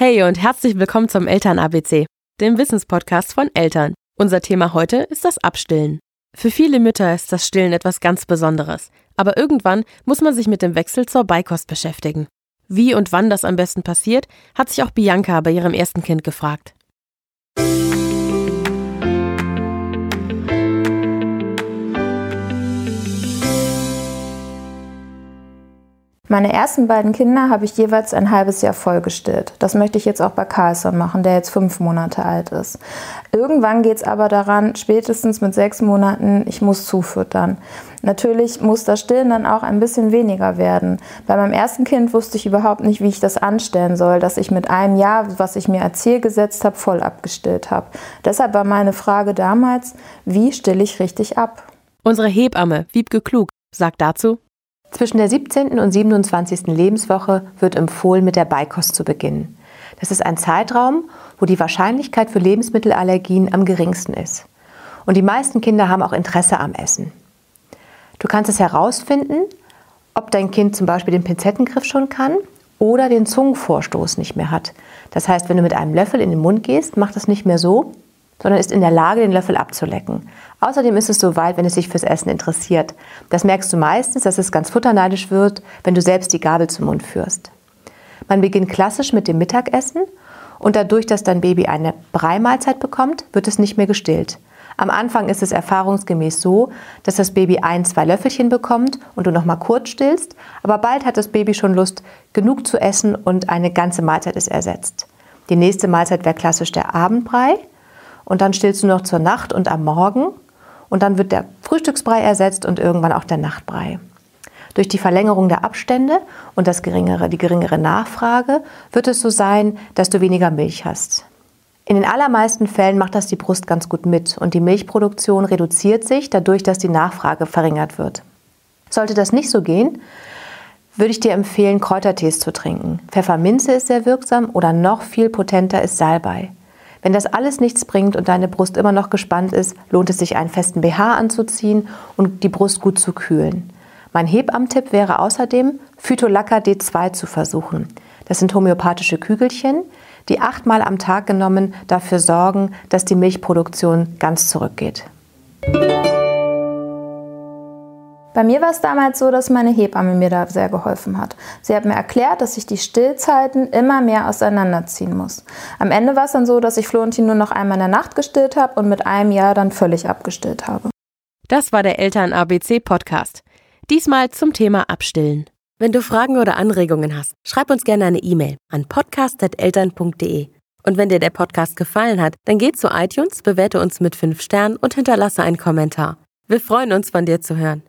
Hey und herzlich willkommen zum Eltern ABC, dem Wissenspodcast von Eltern. Unser Thema heute ist das Abstillen. Für viele Mütter ist das Stillen etwas ganz Besonderes, aber irgendwann muss man sich mit dem Wechsel zur Beikost beschäftigen. Wie und wann das am besten passiert, hat sich auch Bianca bei ihrem ersten Kind gefragt. Meine ersten beiden Kinder habe ich jeweils ein halbes Jahr vollgestillt. Das möchte ich jetzt auch bei Carlson machen, der jetzt fünf Monate alt ist. Irgendwann geht es aber daran, spätestens mit sechs Monaten, ich muss zufüttern. Natürlich muss das Stillen dann auch ein bisschen weniger werden. Bei meinem ersten Kind wusste ich überhaupt nicht, wie ich das anstellen soll, dass ich mit einem Jahr, was ich mir als Ziel gesetzt habe, voll abgestillt habe. Deshalb war meine Frage damals, wie stille ich richtig ab? Unsere Hebamme, Wiebke Klug, sagt dazu, zwischen der 17. und 27. Lebenswoche wird empfohlen, mit der Beikost zu beginnen. Das ist ein Zeitraum, wo die Wahrscheinlichkeit für Lebensmittelallergien am geringsten ist. Und die meisten Kinder haben auch Interesse am Essen. Du kannst es herausfinden, ob dein Kind zum Beispiel den Pinzettengriff schon kann oder den Zungenvorstoß nicht mehr hat. Das heißt, wenn du mit einem Löffel in den Mund gehst, macht es nicht mehr so, sondern ist in der Lage, den Löffel abzulecken. Außerdem ist es so weit, wenn es sich fürs Essen interessiert. Das merkst du meistens, dass es ganz futterneidisch wird, wenn du selbst die Gabel zum Mund führst. Man beginnt klassisch mit dem Mittagessen und dadurch, dass dein Baby eine Breimahlzeit bekommt, wird es nicht mehr gestillt. Am Anfang ist es erfahrungsgemäß so, dass das Baby ein, zwei Löffelchen bekommt und du noch mal kurz stillst, aber bald hat das Baby schon Lust, genug zu essen und eine ganze Mahlzeit ist ersetzt. Die nächste Mahlzeit wäre klassisch der Abendbrei und dann stillst du noch zur Nacht und am Morgen und dann wird der Frühstücksbrei ersetzt und irgendwann auch der Nachtbrei. Durch die Verlängerung der Abstände und das geringere, die geringere Nachfrage wird es so sein, dass du weniger Milch hast. In den allermeisten Fällen macht das die Brust ganz gut mit und die Milchproduktion reduziert sich dadurch, dass die Nachfrage verringert wird. Sollte das nicht so gehen, würde ich dir empfehlen, Kräutertees zu trinken. Pfefferminze ist sehr wirksam oder noch viel potenter ist Salbei. Wenn das alles nichts bringt und deine Brust immer noch gespannt ist, lohnt es sich, einen festen BH anzuziehen und die Brust gut zu kühlen. Mein Hebamtipp wäre außerdem, Phytolacca D2 zu versuchen. Das sind homöopathische Kügelchen, die achtmal am Tag genommen dafür sorgen, dass die Milchproduktion ganz zurückgeht. Bei mir war es damals so, dass meine Hebamme mir da sehr geholfen hat. Sie hat mir erklärt, dass ich die Stillzeiten immer mehr auseinanderziehen muss. Am Ende war es dann so, dass ich Florentin nur noch einmal in der Nacht gestillt habe und mit einem Jahr dann völlig abgestillt habe. Das war der Eltern ABC Podcast. Diesmal zum Thema Abstillen. Wenn du Fragen oder Anregungen hast, schreib uns gerne eine E-Mail an podcast.eltern.de. Und wenn dir der Podcast gefallen hat, dann geh zu iTunes, bewerte uns mit 5 Sternen und hinterlasse einen Kommentar. Wir freuen uns, von dir zu hören.